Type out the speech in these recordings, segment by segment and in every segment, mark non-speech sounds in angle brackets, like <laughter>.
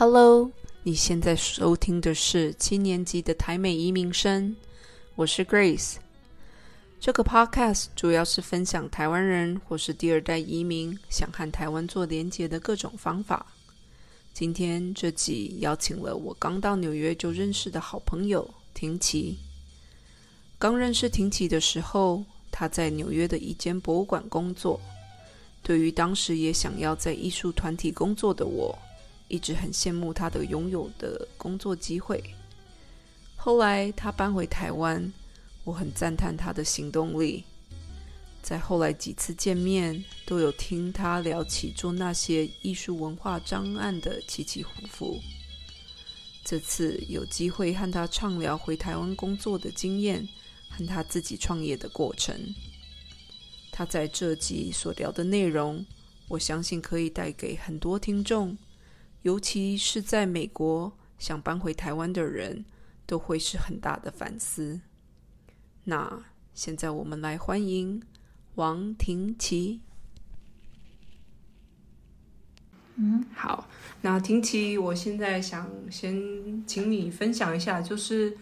Hello，你现在收听的是七年级的台美移民生，我是 Grace。这个 Podcast 主要是分享台湾人或是第二代移民想和台湾做连结的各种方法。今天这集邀请了我刚到纽约就认识的好朋友婷琪。刚认识婷琪的时候，她在纽约的一间博物馆工作。对于当时也想要在艺术团体工作的我，一直很羡慕他的拥有的工作机会。后来他搬回台湾，我很赞叹他的行动力。在后来几次见面，都有听他聊起做那些艺术文化专案的起起伏伏。这次有机会和他畅聊回台湾工作的经验，和他自己创业的过程。他在这集所聊的内容，我相信可以带给很多听众，尤其是在美国想搬回台湾的人，都会是很大的反思。那现在我们来欢迎王婷琪。嗯，好，那婷琪，我现在想先请你分享一下，就是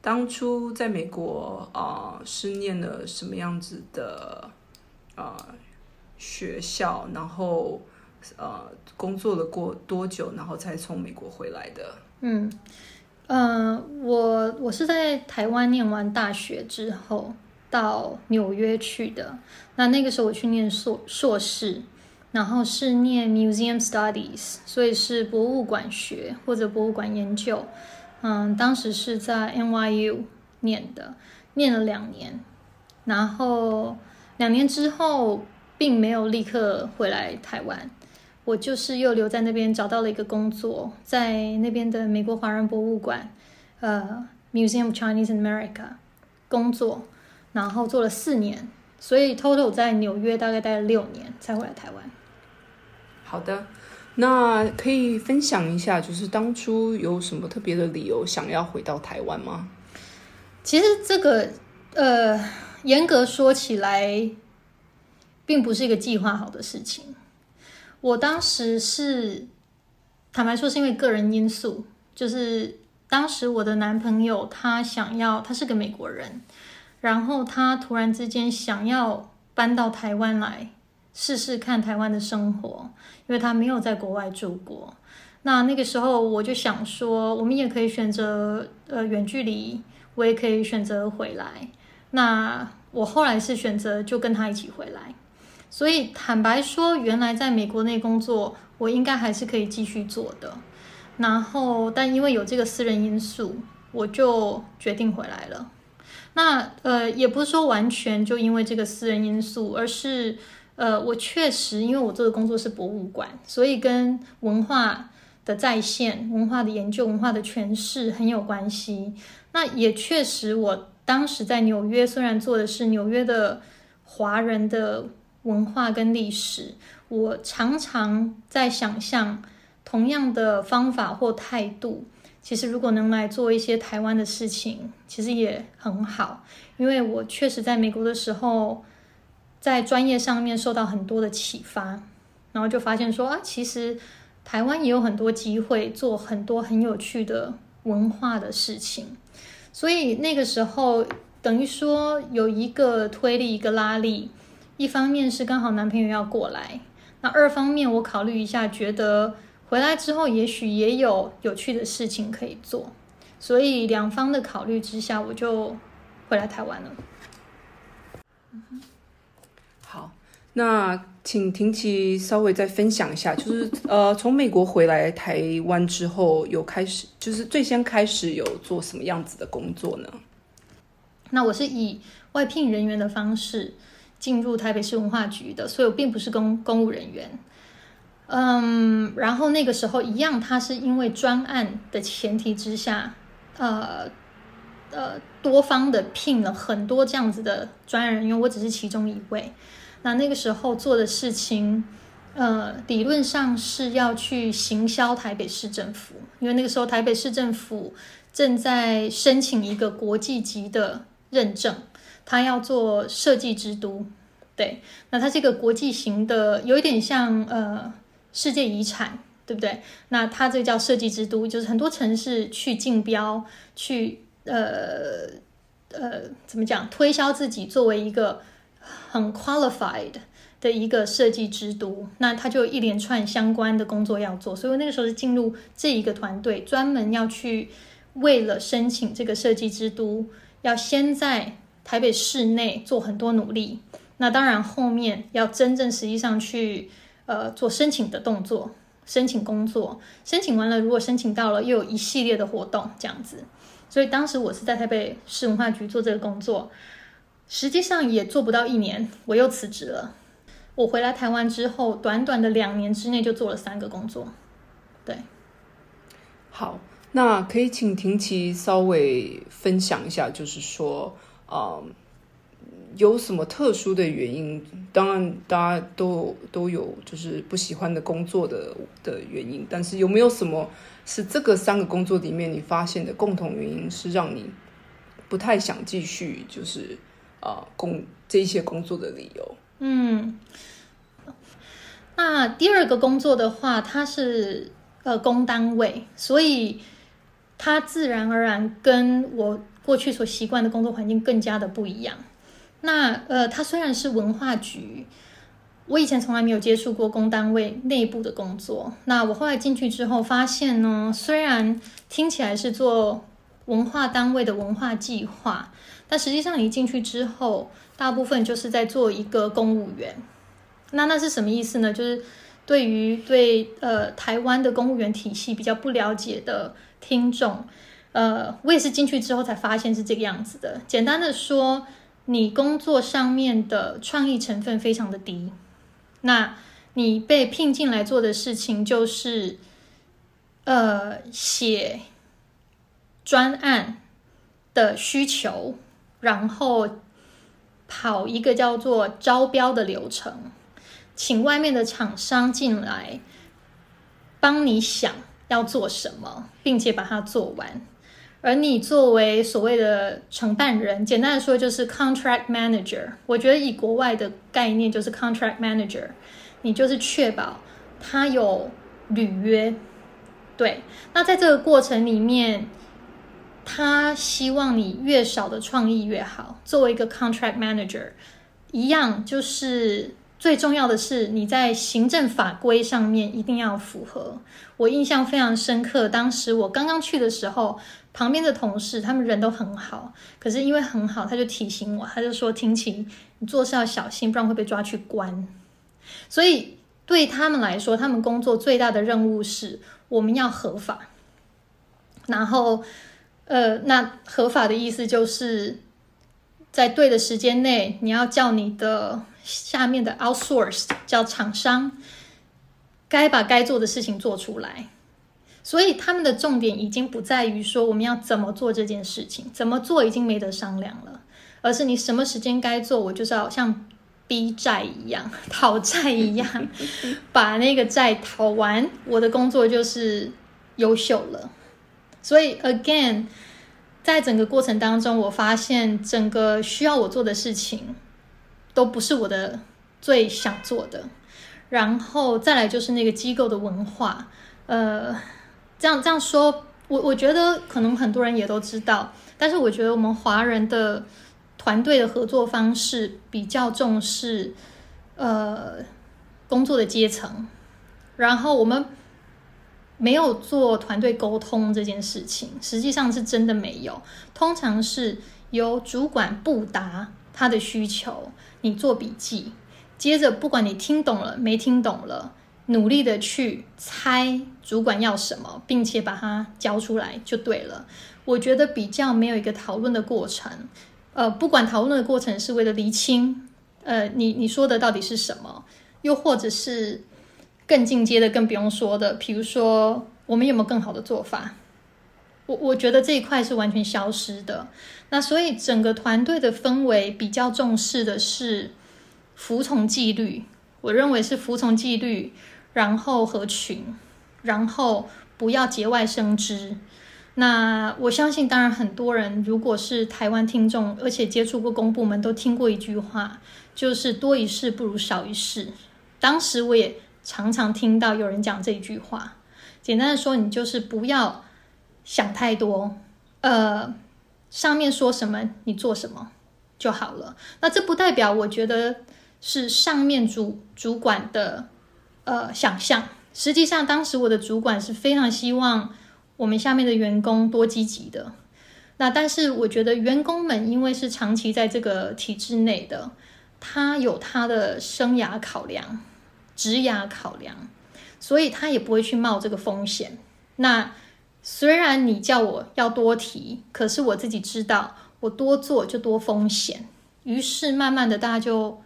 当初在美国啊，是念了什么样子的？呃，学校，然后呃，工作了过多久，然后才从美国回来的？嗯，呃，我我是在台湾念完大学之后到纽约去的。那那个时候我去念硕硕士，然后是念 Museum Studies，所以是博物馆学或者博物馆研究。嗯，当时是在 NYU 念的，念了两年，然后。两年之后，并没有立刻回来台湾，我就是又留在那边找到了一个工作，在那边的美国华人博物馆，呃，Museum of Chinese America 工作，然后做了四年，所以 total 在纽约大概待了六年才回来台湾。好的，那可以分享一下，就是当初有什么特别的理由想要回到台湾吗？其实这个，呃。严格说起来，并不是一个计划好的事情。我当时是坦白说，是因为个人因素，就是当时我的男朋友他想要，他是个美国人，然后他突然之间想要搬到台湾来试试看台湾的生活，因为他没有在国外住过。那那个时候我就想说，我们也可以选择呃远距离，我也可以选择回来。那我后来是选择就跟他一起回来，所以坦白说，原来在美国内工作，我应该还是可以继续做的。然后，但因为有这个私人因素，我就决定回来了。那呃，也不是说完全就因为这个私人因素，而是呃，我确实因为我做的工作是博物馆，所以跟文化的再现、文化的研究、文化的诠释很有关系。那也确实我。当时在纽约，虽然做的是纽约的华人的文化跟历史，我常常在想象同样的方法或态度，其实如果能来做一些台湾的事情，其实也很好。因为我确实在美国的时候，在专业上面受到很多的启发，然后就发现说啊，其实台湾也有很多机会做很多很有趣的文化的事情。所以那个时候，等于说有一个推力，一个拉力。一方面是刚好男朋友要过来，那二方面我考虑一下，觉得回来之后也许也有有趣的事情可以做。所以两方的考虑之下，我就回来台湾了。好，那。请婷琪稍微再分享一下，就是呃，从美国回来台湾之后，有开始就是最先开始有做什么样子的工作呢？那我是以外聘人员的方式进入台北市文化局的，所以我并不是公公务人员。嗯，然后那个时候一样，他是因为专案的前提之下，呃呃，多方的聘了很多这样子的专业人员，我只是其中一位。那那个时候做的事情，呃，理论上是要去行销台北市政府，因为那个时候台北市政府正在申请一个国际级的认证，他要做设计之都，对，那它这个国际型的，有一点像呃世界遗产对不对？那它这叫设计之都，就是很多城市去竞标，去呃呃怎么讲，推销自己作为一个很 qualified 的一个设计之都，那他就一连串相关的工作要做，所以我那个时候是进入这一个团队，专门要去为了申请这个设计之都，要先在台北市内做很多努力。那当然后面要真正实际上去呃做申请的动作。申请工作，申请完了，如果申请到了，又有一系列的活动这样子。所以当时我是在台北市文化局做这个工作，实际上也做不到一年，我又辞职了。我回来台湾之后，短短的两年之内就做了三个工作。对，好，那可以请婷琪稍微分享一下，就是说，嗯。有什么特殊的原因？当然，大家都都有就是不喜欢的工作的的原因。但是有没有什么是这个三个工作里面你发现的共同原因，是让你不太想继续就是啊工这些工作的理由？嗯，那第二个工作的话，它是呃公单位，所以它自然而然跟我过去所习惯的工作环境更加的不一样。那呃，它虽然是文化局，我以前从来没有接触过公单位内部的工作。那我后来进去之后发现呢，虽然听起来是做文化单位的文化计划，但实际上你进去之后，大部分就是在做一个公务员。那那是什么意思呢？就是对于对呃台湾的公务员体系比较不了解的听众，呃，我也是进去之后才发现是这个样子的。简单的说。你工作上面的创意成分非常的低，那你被聘进来做的事情就是，呃，写专案的需求，然后跑一个叫做招标的流程，请外面的厂商进来帮你想要做什么，并且把它做完。而你作为所谓的承办人，简单的说就是 contract manager。我觉得以国外的概念就是 contract manager，你就是确保他有履约。对，那在这个过程里面，他希望你越少的创意越好。作为一个 contract manager，一样就是最重要的是你在行政法规上面一定要符合。我印象非常深刻，当时我刚刚去的时候。旁边的同事，他们人都很好，可是因为很好，他就提醒我，他就说：“听琴，你做事要小心，不然会被抓去关。”所以对他们来说，他们工作最大的任务是我们要合法。然后，呃，那合法的意思就是在对的时间内，你要叫你的下面的 outsourced 叫厂商，该把该做的事情做出来。所以他们的重点已经不在于说我们要怎么做这件事情，怎么做已经没得商量了，而是你什么时间该做，我就是要像逼债一样、讨债一样，<laughs> 把那个债讨完，我的工作就是优秀了。所以，again，在整个过程当中，我发现整个需要我做的事情都不是我的最想做的。然后再来就是那个机构的文化，呃。这样这样说，我我觉得可能很多人也都知道，但是我觉得我们华人的团队的合作方式比较重视呃工作的阶层，然后我们没有做团队沟通这件事情，实际上是真的没有。通常是由主管布达他的需求，你做笔记，接着不管你听懂了没听懂了。努力的去猜主管要什么，并且把它交出来就对了。我觉得比较没有一个讨论的过程，呃，不管讨论的过程是为了厘清，呃，你你说的到底是什么，又或者是更进阶的，更不用说的，比如说我们有没有更好的做法？我我觉得这一块是完全消失的。那所以整个团队的氛围比较重视的是服从纪律，我认为是服从纪律。然后合群，然后不要节外生枝。那我相信，当然很多人如果是台湾听众，而且接触过公部门，都听过一句话，就是多一事不如少一事。当时我也常常听到有人讲这一句话。简单的说，你就是不要想太多，呃，上面说什么你做什么就好了。那这不代表我觉得是上面主主管的呃想象。实际上，当时我的主管是非常希望我们下面的员工多积极的。那但是我觉得员工们因为是长期在这个体制内的，他有他的生涯考量、职涯考量，所以他也不会去冒这个风险。那虽然你叫我要多提，可是我自己知道，我多做就多风险。于是慢慢的，大家就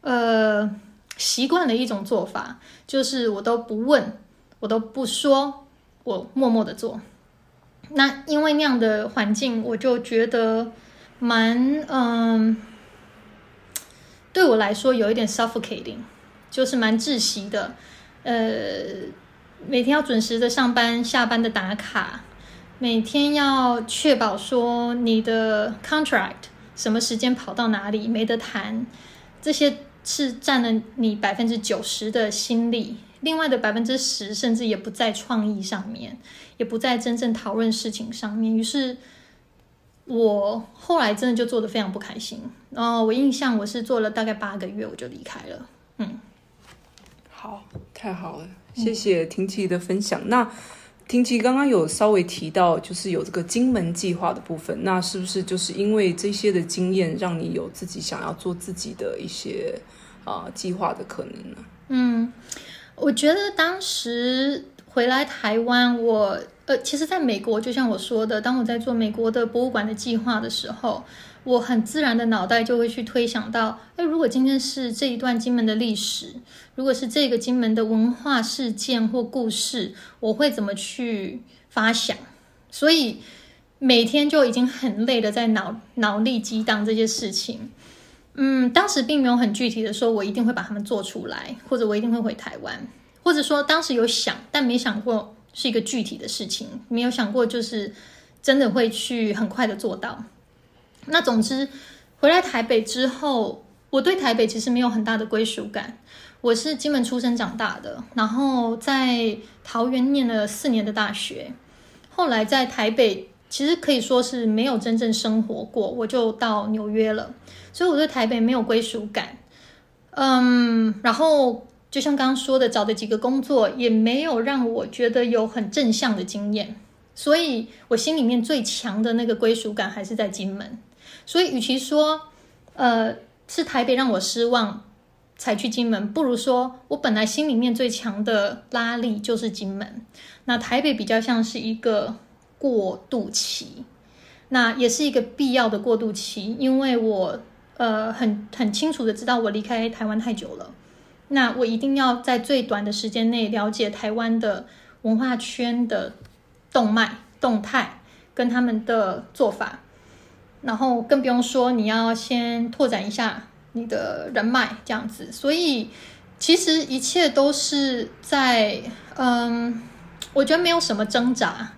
呃习惯了一种做法，就是我都不问，我都不说，我默默的做。那因为那样的环境，我就觉得蛮嗯，对我来说有一点 suffocating，就是蛮窒息的。呃，每天要准时的上班、下班的打卡，每天要确保说你的 contract 什么时间跑到哪里没得谈，这些是占了你百分之九十的心力。另外的百分之十，甚至也不在创意上面，也不在真正讨论事情上面。于是，我后来真的就做的非常不开心。然后我印象我是做了大概八个月，我就离开了。嗯，好，太好了，谢谢婷琪的分享。那婷琪刚刚有稍微提到，就是有这个金门计划的部分。那是不是就是因为这些的经验，让你有自己想要做自己的一些啊计划的可能呢？嗯。我觉得当时回来台湾，我呃，其实在美国，就像我说的，当我在做美国的博物馆的计划的时候，我很自然的脑袋就会去推想到，哎，如果今天是这一段金门的历史，如果是这个金门的文化事件或故事，我会怎么去发想？所以每天就已经很累的在脑脑力激荡这些事情。嗯，当时并没有很具体的说，我一定会把他们做出来，或者我一定会回台湾，或者说当时有想，但没想过是一个具体的事情，没有想过就是真的会去很快的做到。那总之，回来台北之后，我对台北其实没有很大的归属感。我是金门出生长大的，然后在桃园念了四年的大学，后来在台北。其实可以说是没有真正生活过，我就到纽约了，所以我对台北没有归属感。嗯，然后就像刚刚说的，找的几个工作也没有让我觉得有很正向的经验，所以我心里面最强的那个归属感还是在金门。所以与其说，呃，是台北让我失望才去金门，不如说我本来心里面最强的拉力就是金门，那台北比较像是一个。过渡期，那也是一个必要的过渡期，因为我呃很很清楚的知道我离开台湾太久了，那我一定要在最短的时间内了解台湾的文化圈的动脉动态跟他们的做法，然后更不用说你要先拓展一下你的人脉这样子，所以其实一切都是在嗯，我觉得没有什么挣扎。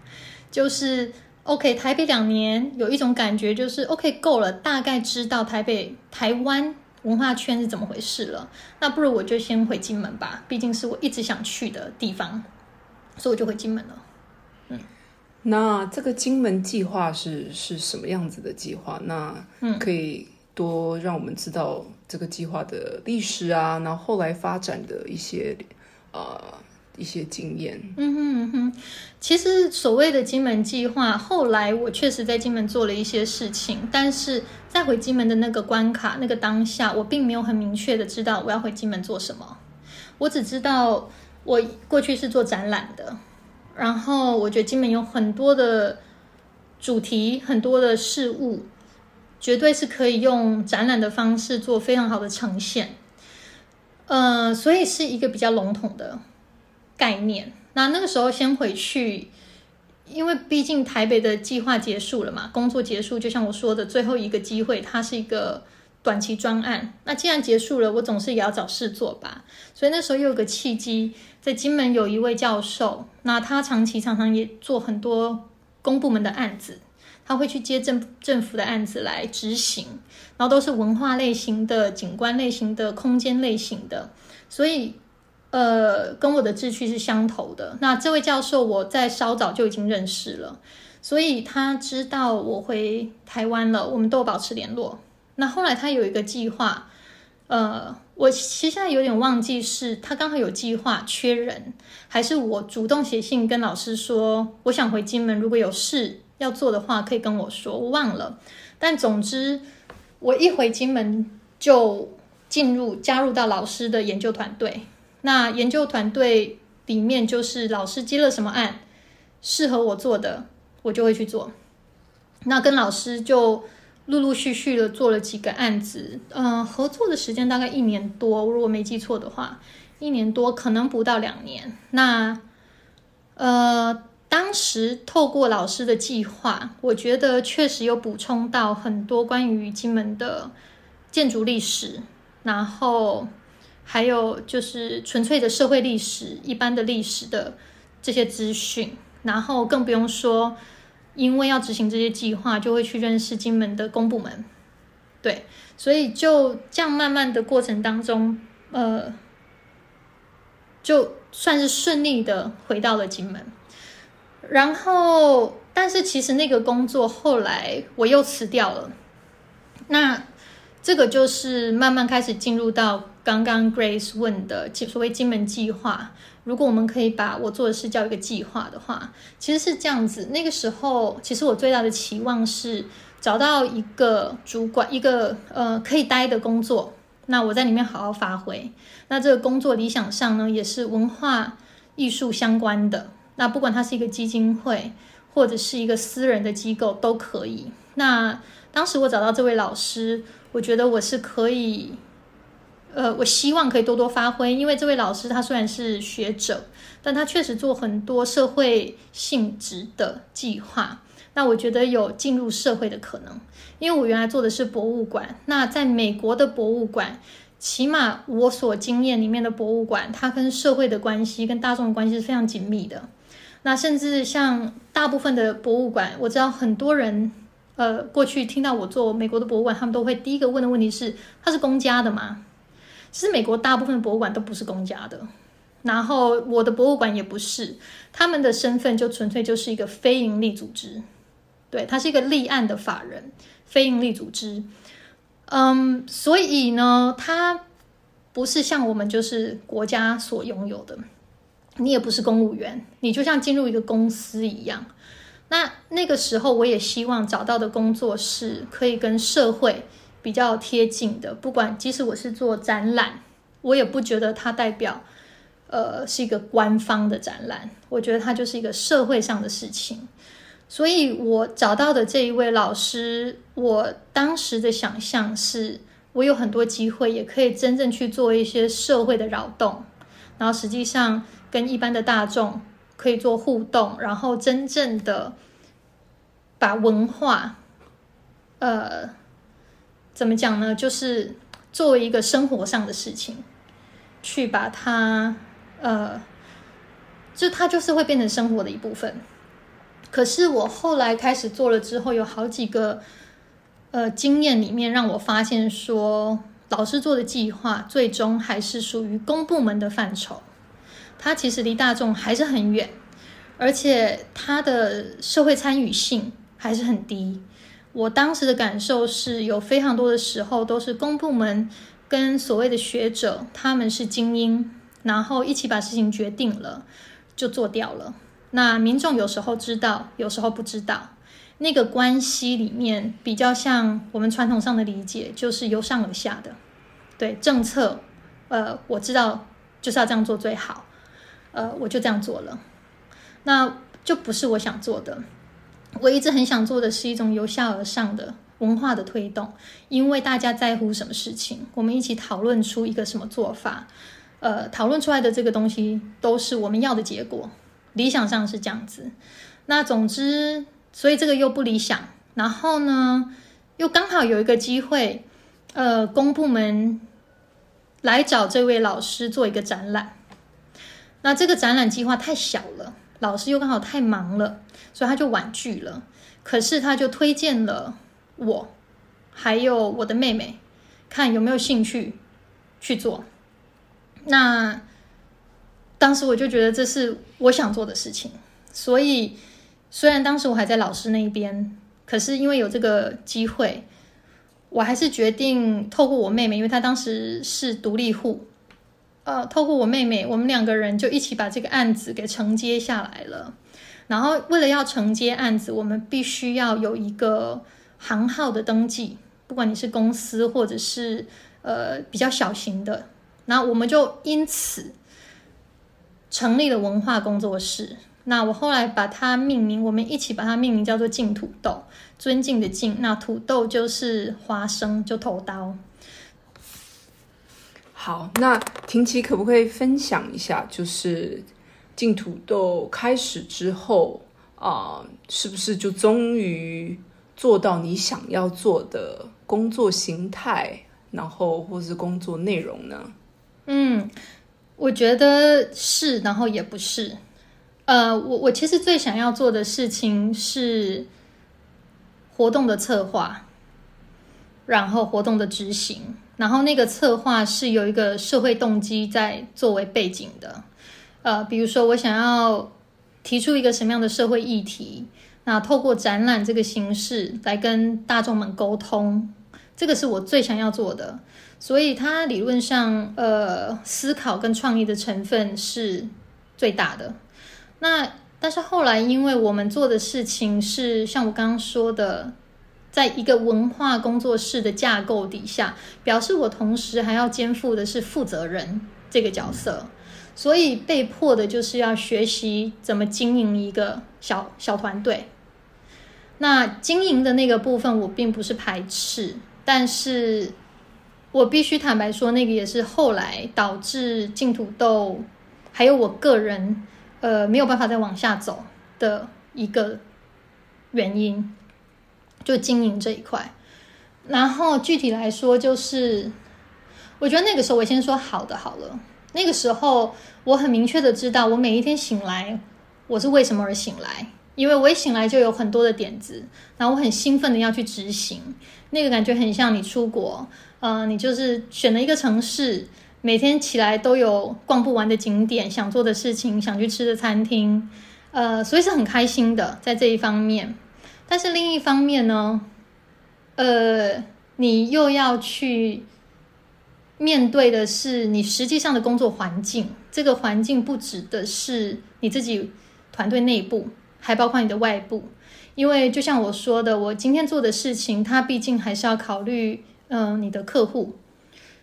就是 OK，台北两年有一种感觉，就是 OK 够了，大概知道台北台湾文化圈是怎么回事了。那不如我就先回金门吧，毕竟是我一直想去的地方，所以我就回金门了。嗯，那这个金门计划是是什么样子的计划？那可以多让我们知道这个计划的历史啊，然后后来发展的一些呃。一些经验，嗯哼嗯哼，其实所谓的金门计划，后来我确实在金门做了一些事情，但是在回金门的那个关卡、那个当下，我并没有很明确的知道我要回金门做什么。我只知道我过去是做展览的，然后我觉得金门有很多的主题、很多的事物，绝对是可以用展览的方式做非常好的呈现。呃，所以是一个比较笼统的。概念，那那个时候先回去，因为毕竟台北的计划结束了嘛，工作结束，就像我说的最后一个机会，它是一个短期专案。那既然结束了，我总是也要找事做吧。所以那时候又有个契机，在金门有一位教授，那他长期常常也做很多公部门的案子，他会去接政政府的案子来执行，然后都是文化类型的、景观类型的、空间类型的，所以。呃，跟我的志趣是相投的。那这位教授我在稍早就已经认识了，所以他知道我回台湾了，我们都保持联络。那后来他有一个计划，呃，我其实现在有点忘记是他刚好有计划缺人，还是我主动写信跟老师说我想回金门，如果有事要做的话可以跟我说，我忘了。但总之，我一回金门就进入加入到老师的研究团队。那研究团队里面就是老师接了什么案适合我做的，我就会去做。那跟老师就陆陆续续的做了几个案子，嗯，合作的时间大概一年多，如果没记错的话，一年多可能不到两年。那呃。当时透过老师的计划，我觉得确实有补充到很多关于金门的建筑历史，然后还有就是纯粹的社会历史、一般的历史的这些资讯，然后更不用说，因为要执行这些计划，就会去认识金门的公部门，对，所以就这样慢慢的过程当中，呃，就算是顺利的回到了金门。然后，但是其实那个工作后来我又辞掉了。那这个就是慢慢开始进入到刚刚 Grace 问的所谓金门计划。如果我们可以把我做的事叫一个计划的话，其实是这样子。那个时候，其实我最大的期望是找到一个主管，一个呃可以待的工作。那我在里面好好发挥。那这个工作理想上呢，也是文化艺术相关的。那不管它是一个基金会，或者是一个私人的机构都可以。那当时我找到这位老师，我觉得我是可以，呃，我希望可以多多发挥。因为这位老师他虽然是学者，但他确实做很多社会性质的计划。那我觉得有进入社会的可能，因为我原来做的是博物馆。那在美国的博物馆。起码我所经验里面的博物馆，它跟社会的关系、跟大众的关系是非常紧密的。那甚至像大部分的博物馆，我知道很多人，呃，过去听到我做美国的博物馆，他们都会第一个问的问题是：它是公家的吗？其实美国大部分博物馆都不是公家的，然后我的博物馆也不是，他们的身份就纯粹就是一个非营利组织，对，它是一个立案的法人，非营利组织。嗯，所以呢，它不是像我们就是国家所拥有的，你也不是公务员，你就像进入一个公司一样。那那个时候，我也希望找到的工作是可以跟社会比较贴近的。不管即使我是做展览，我也不觉得它代表呃是一个官方的展览，我觉得它就是一个社会上的事情。所以我找到的这一位老师，我当时的想象是，我有很多机会，也可以真正去做一些社会的扰动，然后实际上跟一般的大众可以做互动，然后真正的把文化，呃，怎么讲呢？就是作为一个生活上的事情，去把它，呃，就它就是会变成生活的一部分。可是我后来开始做了之后，有好几个呃经验里面让我发现说，老师做的计划最终还是属于公部门的范畴，它其实离大众还是很远，而且它的社会参与性还是很低。我当时的感受是有非常多的时候都是公部门跟所谓的学者，他们是精英，然后一起把事情决定了就做掉了。那民众有时候知道，有时候不知道，那个关系里面比较像我们传统上的理解，就是由上而下的。对政策，呃，我知道就是要这样做最好，呃，我就这样做了，那就不是我想做的。我一直很想做的是一种由下而上的文化的推动，因为大家在乎什么事情，我们一起讨论出一个什么做法，呃，讨论出来的这个东西都是我们要的结果。理想上是这样子，那总之，所以这个又不理想。然后呢，又刚好有一个机会，呃，公部门来找这位老师做一个展览。那这个展览计划太小了，老师又刚好太忙了，所以他就婉拒了。可是他就推荐了我，还有我的妹妹，看有没有兴趣去做。那。当时我就觉得这是我想做的事情，所以虽然当时我还在老师那一边，可是因为有这个机会，我还是决定透过我妹妹，因为她当时是独立户，呃，透过我妹妹，我们两个人就一起把这个案子给承接下来了。然后为了要承接案子，我们必须要有一个行号的登记，不管你是公司或者是呃比较小型的，那我们就因此。成立了文化工作室，那我后来把它命名，我们一起把它命名叫做“净土豆”，尊敬的敬，那土豆就是花生，就头刀。好，那婷琪可不可以分享一下，就是进土豆开始之后啊，是不是就终于做到你想要做的工作形态，然后或是工作内容呢？嗯。我觉得是，然后也不是。呃，我我其实最想要做的事情是活动的策划，然后活动的执行，然后那个策划是有一个社会动机在作为背景的。呃，比如说我想要提出一个什么样的社会议题，那透过展览这个形式来跟大众们沟通，这个是我最想要做的。所以它理论上，呃，思考跟创意的成分是最大的。那但是后来，因为我们做的事情是像我刚刚说的，在一个文化工作室的架构底下，表示我同时还要肩负的是负责人这个角色，所以被迫的就是要学习怎么经营一个小小团队。那经营的那个部分，我并不是排斥，但是。我必须坦白说，那个也是后来导致净土豆还有我个人呃没有办法再往下走的一个原因，就经营这一块。然后具体来说，就是我觉得那个时候我先说好的好了。那个时候我很明确的知道，我每一天醒来我是为什么而醒来，因为我一醒来就有很多的点子，然后我很兴奋的要去执行，那个感觉很像你出国。呃，你就是选了一个城市，每天起来都有逛不完的景点、想做的事情、想去吃的餐厅，呃，所以是很开心的在这一方面。但是另一方面呢，呃，你又要去面对的是你实际上的工作环境。这个环境不指的是你自己团队内部，还包括你的外部。因为就像我说的，我今天做的事情，它毕竟还是要考虑。嗯，你的客户，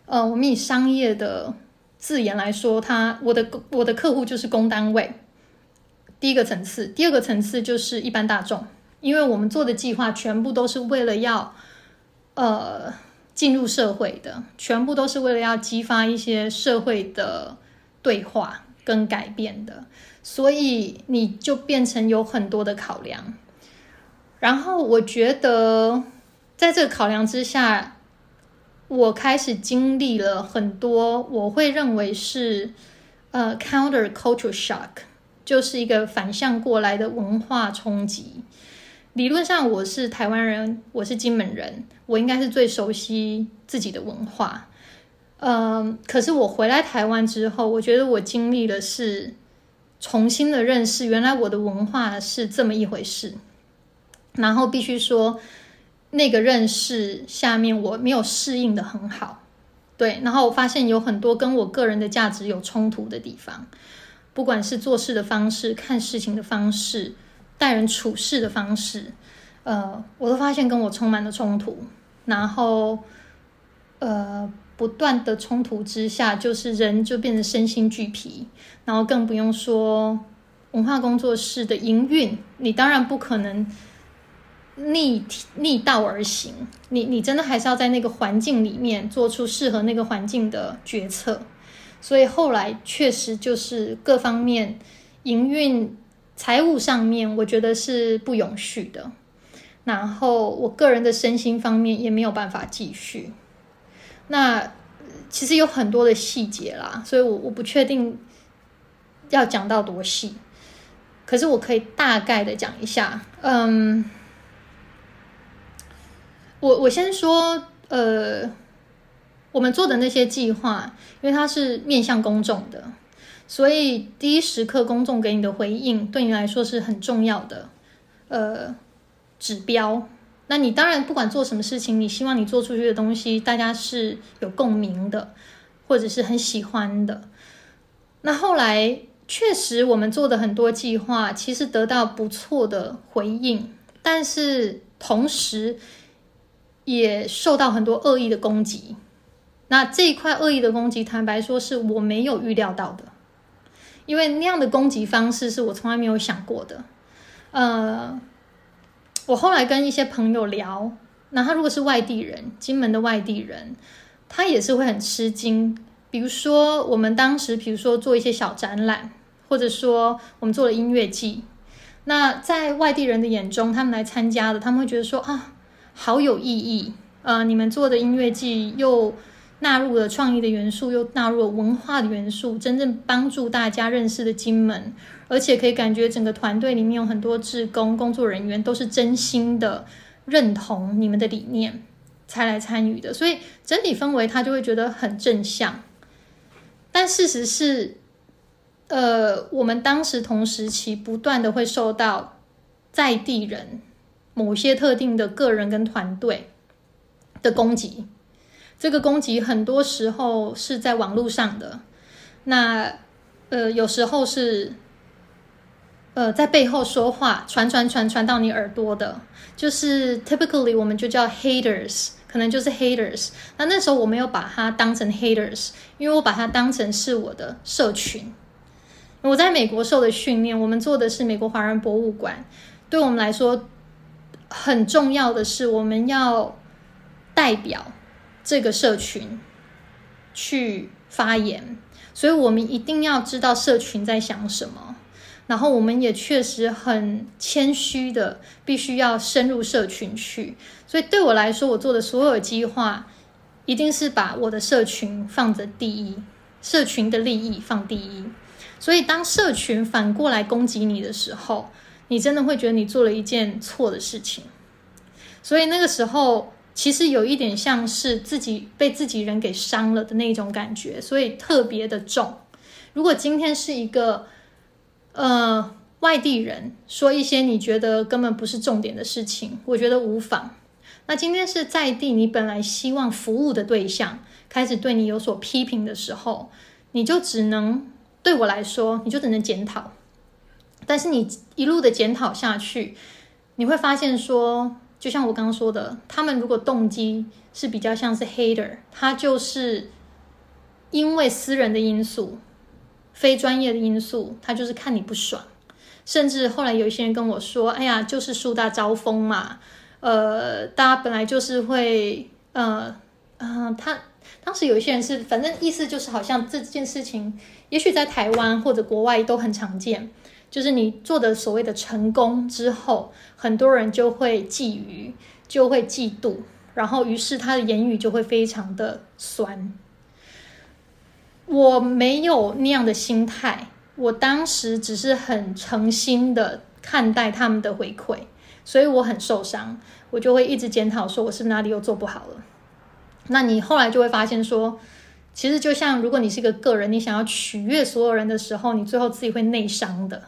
呃，我们以商业的字眼来说，他我的我的客户就是公单位，第一个层次，第二个层次就是一般大众，因为我们做的计划全部都是为了要呃进入社会的，全部都是为了要激发一些社会的对话跟改变的，所以你就变成有很多的考量，然后我觉得在这个考量之下。我开始经历了很多，我会认为是呃 counter cultural shock，就是一个反向过来的文化冲击。理论上我是台湾人，我是金门人，我应该是最熟悉自己的文化。嗯，可是我回来台湾之后，我觉得我经历的是重新的认识，原来我的文化是这么一回事。然后必须说。那个认识下面我没有适应的很好，对，然后我发现有很多跟我个人的价值有冲突的地方，不管是做事的方式、看事情的方式、待人处事的方式，呃，我都发现跟我充满了冲突。然后，呃，不断的冲突之下，就是人就变得身心俱疲，然后更不用说文化工作室的营运，你当然不可能。逆逆道而行，你你真的还是要在那个环境里面做出适合那个环境的决策。所以后来确实就是各方面营运、财务上面，我觉得是不永续的。然后我个人的身心方面也没有办法继续。那其实有很多的细节啦，所以我我不确定要讲到多细，可是我可以大概的讲一下，嗯。我我先说，呃，我们做的那些计划，因为它是面向公众的，所以第一时刻公众给你的回应，对你来说是很重要的，呃，指标。那你当然不管做什么事情，你希望你做出去的东西，大家是有共鸣的，或者是很喜欢的。那后来确实我们做的很多计划，其实得到不错的回应，但是同时也受到很多恶意的攻击。那这一块恶意的攻击，坦白说是我没有预料到的，因为那样的攻击方式是我从来没有想过的。呃。我后来跟一些朋友聊，那他如果是外地人，金门的外地人，他也是会很吃惊。比如说，我们当时，比如说做一些小展览，或者说我们做了音乐季，那在外地人的眼中，他们来参加的，他们会觉得说啊，好有意义。呃，你们做的音乐季又纳入了创意的元素，又纳入了文化的元素，真正帮助大家认识的金门。而且可以感觉整个团队里面有很多志工工作人员都是真心的认同你们的理念才来参与的，所以整体氛围他就会觉得很正向。但事实是，呃，我们当时同时期不断的会受到在地人某些特定的个人跟团队的攻击，这个攻击很多时候是在网络上的，那呃有时候是。呃，在背后说话，传传传传到你耳朵的，就是 typically 我们就叫 haters，可能就是 haters。那那时候我没有把它当成 haters，因为我把它当成是我的社群。我在美国受的训练，我们做的是美国华人博物馆，对我们来说很重要的是，我们要代表这个社群去发言，所以我们一定要知道社群在想什么。然后我们也确实很谦虚的，必须要深入社群去。所以对我来说，我做的所有计划，一定是把我的社群放在第一，社群的利益放第一。所以当社群反过来攻击你的时候，你真的会觉得你做了一件错的事情。所以那个时候，其实有一点像是自己被自己人给伤了的那种感觉，所以特别的重。如果今天是一个。呃，外地人说一些你觉得根本不是重点的事情，我觉得无妨。那今天是在地，你本来希望服务的对象开始对你有所批评的时候，你就只能对我来说，你就只能检讨。但是你一路的检讨下去，你会发现说，就像我刚刚说的，他们如果动机是比较像是 hater，他就是因为私人的因素。非专业的因素，他就是看你不爽，甚至后来有一些人跟我说：“哎呀，就是树大招风嘛，呃，大家本来就是会，呃，嗯，他当时有一些人是，反正意思就是好像这件事情，也许在台湾或者国外都很常见，就是你做的所谓的成功之后，很多人就会觊觎，就会嫉妒，然后于是他的言语就会非常的酸。”我没有那样的心态，我当时只是很诚心的看待他们的回馈，所以我很受伤，我就会一直检讨说我是哪里又做不好了。那你后来就会发现说，其实就像如果你是一个个人，你想要取悦所有人的时候，你最后自己会内伤的。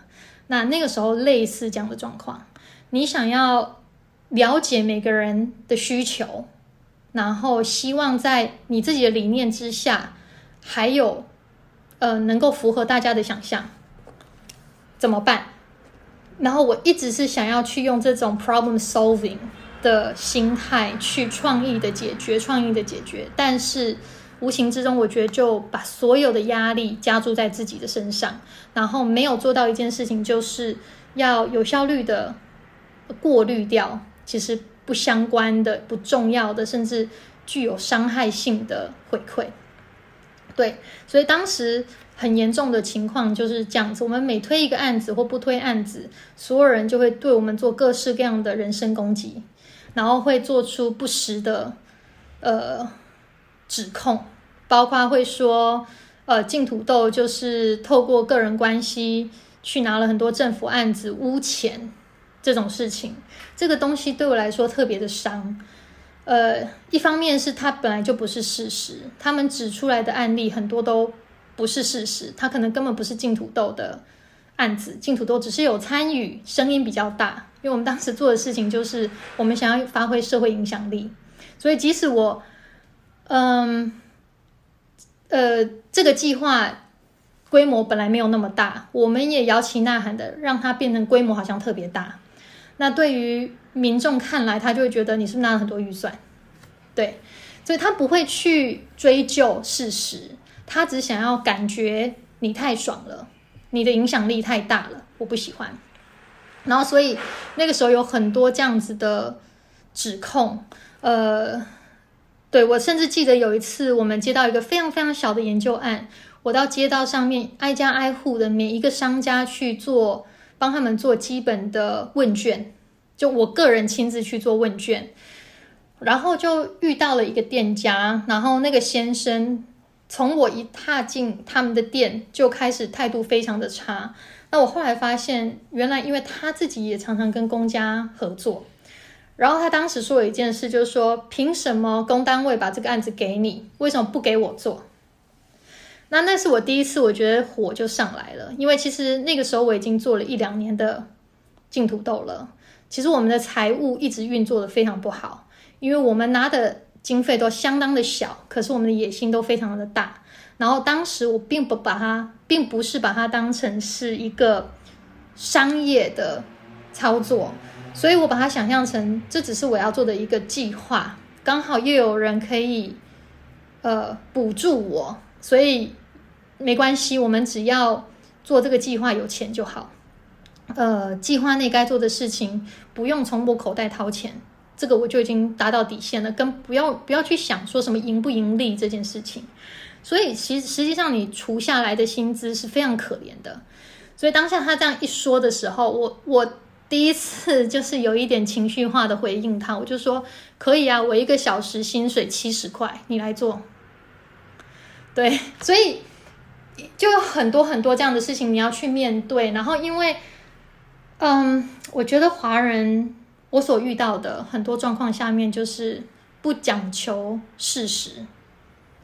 那那个时候类似这样的状况，你想要了解每个人的需求，然后希望在你自己的理念之下。还有，呃，能够符合大家的想象，怎么办？然后我一直是想要去用这种 problem solving 的心态去创意的解决，创意的解决。但是无形之中，我觉得就把所有的压力加注在自己的身上，然后没有做到一件事情，就是要有效率的过滤掉其实不相关的、不重要的，甚至具有伤害性的回馈。对，所以当时很严重的情况就是这样子。我们每推一个案子或不推案子，所有人就会对我们做各式各样的人身攻击，然后会做出不实的呃指控，包括会说呃净土豆就是透过个人关系去拿了很多政府案子污钱这种事情。这个东西对我来说特别的伤。呃，一方面是它本来就不是事实，他们指出来的案例很多都不是事实，他可能根本不是净土豆的案子，净土豆只是有参与，声音比较大。因为我们当时做的事情就是我们想要发挥社会影响力，所以即使我，嗯，呃，这个计划规模本来没有那么大，我们也摇旗呐喊的让它变成规模好像特别大。那对于民众看来，他就会觉得你是不是拿了很多预算？对，所以他不会去追究事实，他只想要感觉你太爽了，你的影响力太大了，我不喜欢。然后，所以那个时候有很多这样子的指控。呃，对我甚至记得有一次，我们接到一个非常非常小的研究案，我到街道上面挨家挨户的每一个商家去做，帮他们做基本的问卷，就我个人亲自去做问卷。然后就遇到了一个店家，然后那个先生从我一踏进他们的店就开始态度非常的差。那我后来发现，原来因为他自己也常常跟公家合作，然后他当时说了一件事，就是说凭什么公单位把这个案子给你，为什么不给我做？那那是我第一次，我觉得火就上来了，因为其实那个时候我已经做了一两年的净土豆了，其实我们的财务一直运作的非常不好。因为我们拿的经费都相当的小，可是我们的野心都非常的大。然后当时我并不把它，并不是把它当成是一个商业的操作，所以我把它想象成这只是我要做的一个计划，刚好又有人可以呃补助我，所以没关系，我们只要做这个计划有钱就好。呃，计划内该做的事情不用从我口袋掏钱。这个我就已经达到底线了，跟不要不要去想说什么盈不盈利这件事情。所以其实实际上你除下来的薪资是非常可怜的。所以当下他这样一说的时候，我我第一次就是有一点情绪化的回应他，我就说可以啊，我一个小时薪水七十块，你来做。对，所以就有很多很多这样的事情你要去面对。然后因为，嗯，我觉得华人。我所遇到的很多状况下面，就是不讲求事实，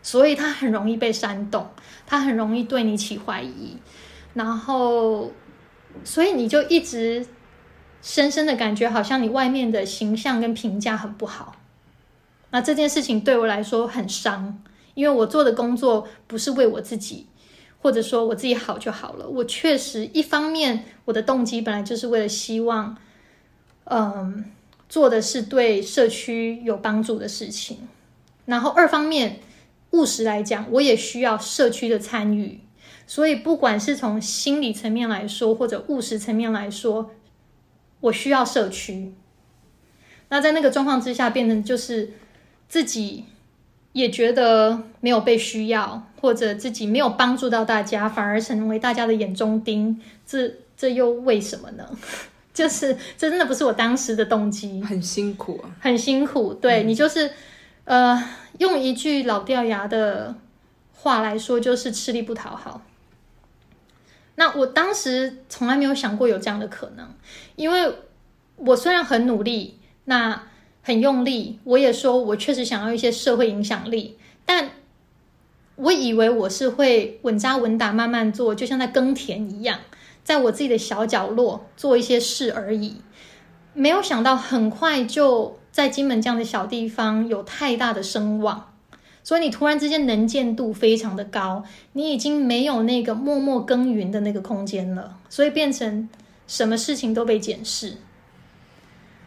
所以他很容易被煽动，他很容易对你起怀疑，然后，所以你就一直深深的感觉好像你外面的形象跟评价很不好。那这件事情对我来说很伤，因为我做的工作不是为我自己，或者说我自己好就好了。我确实一方面我的动机本来就是为了希望。嗯，做的是对社区有帮助的事情，然后二方面务实来讲，我也需要社区的参与，所以不管是从心理层面来说，或者务实层面来说，我需要社区。那在那个状况之下，变成就是自己也觉得没有被需要，或者自己没有帮助到大家，反而成为大家的眼中钉，这这又为什么呢？<laughs> 就是这真的不是我当时的动机，很辛苦啊，很辛苦。对你就是，呃，用一句老掉牙的话来说，就是吃力不讨好。那我当时从来没有想过有这样的可能，因为我虽然很努力，那很用力，我也说我确实想要一些社会影响力，但我以为我是会稳扎稳打慢慢做，就像在耕田一样。在我自己的小角落做一些事而已，没有想到很快就在金门这样的小地方有太大的声望，所以你突然之间能见度非常的高，你已经没有那个默默耕耘的那个空间了，所以变成什么事情都被检视，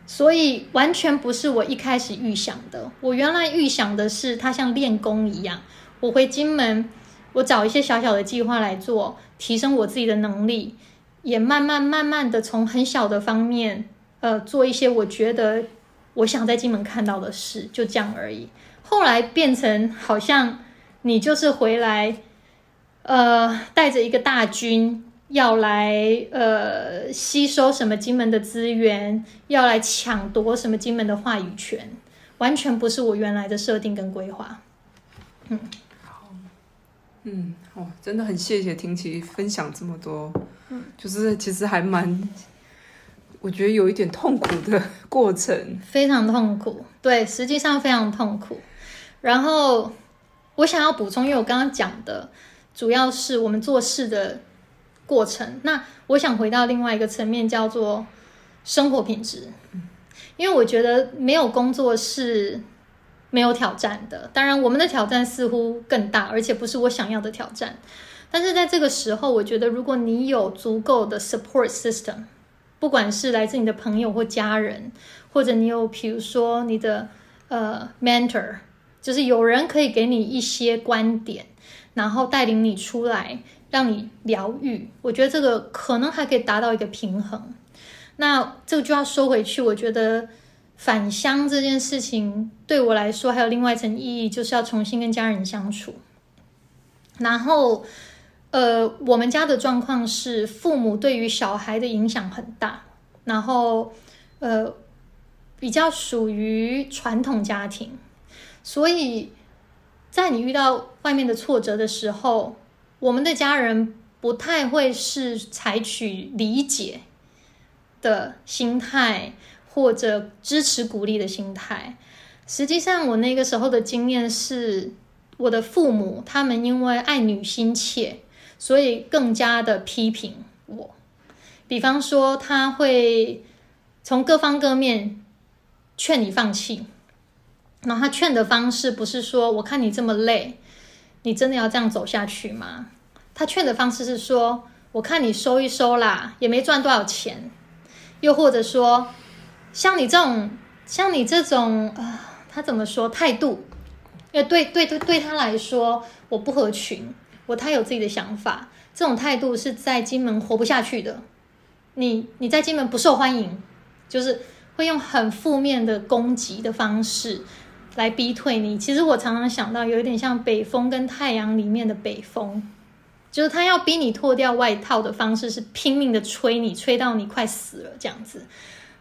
所以完全不是我一开始预想的。我原来预想的是，它像练功一样，我回金门，我找一些小小的计划来做，提升我自己的能力。也慢慢慢慢的从很小的方面，呃，做一些我觉得我想在金门看到的事，就这样而已。后来变成好像你就是回来，呃，带着一个大军要来，呃，吸收什么金门的资源，要来抢夺什么金门的话语权，完全不是我原来的设定跟规划。嗯，好，嗯，哦，真的很谢谢婷琪分享这么多。就是其实还蛮，我觉得有一点痛苦的过程，非常痛苦。对，实际上非常痛苦。然后我想要补充，因为我刚刚讲的，主要是我们做事的过程。那我想回到另外一个层面，叫做生活品质，因为我觉得没有工作是没有挑战的。当然，我们的挑战似乎更大，而且不是我想要的挑战。但是在这个时候，我觉得如果你有足够的 support system，不管是来自你的朋友或家人，或者你有比如说你的呃 mentor，就是有人可以给你一些观点，然后带领你出来，让你疗愈。我觉得这个可能还可以达到一个平衡。那这个就要收回去。我觉得返乡这件事情对我来说还有另外一层意义，就是要重新跟家人相处，然后。呃，我们家的状况是父母对于小孩的影响很大，然后呃，比较属于传统家庭，所以在你遇到外面的挫折的时候，我们的家人不太会是采取理解的心态或者支持鼓励的心态。实际上，我那个时候的经验是，我的父母他们因为爱女心切。所以更加的批评我，比方说他会从各方各面劝你放弃，然后他劝的方式不是说我看你这么累，你真的要这样走下去吗？他劝的方式是说我看你收一收啦，也没赚多少钱，又或者说像你这种像你这种啊，他怎么说态度？因为对对对对他来说我不合群。我他有自己的想法，这种态度是在金门活不下去的。你你在金门不受欢迎，就是会用很负面的攻击的方式来逼退你。其实我常常想到，有一点像北风跟太阳里面的北风，就是他要逼你脱掉外套的方式是拼命的吹你，吹到你快死了这样子。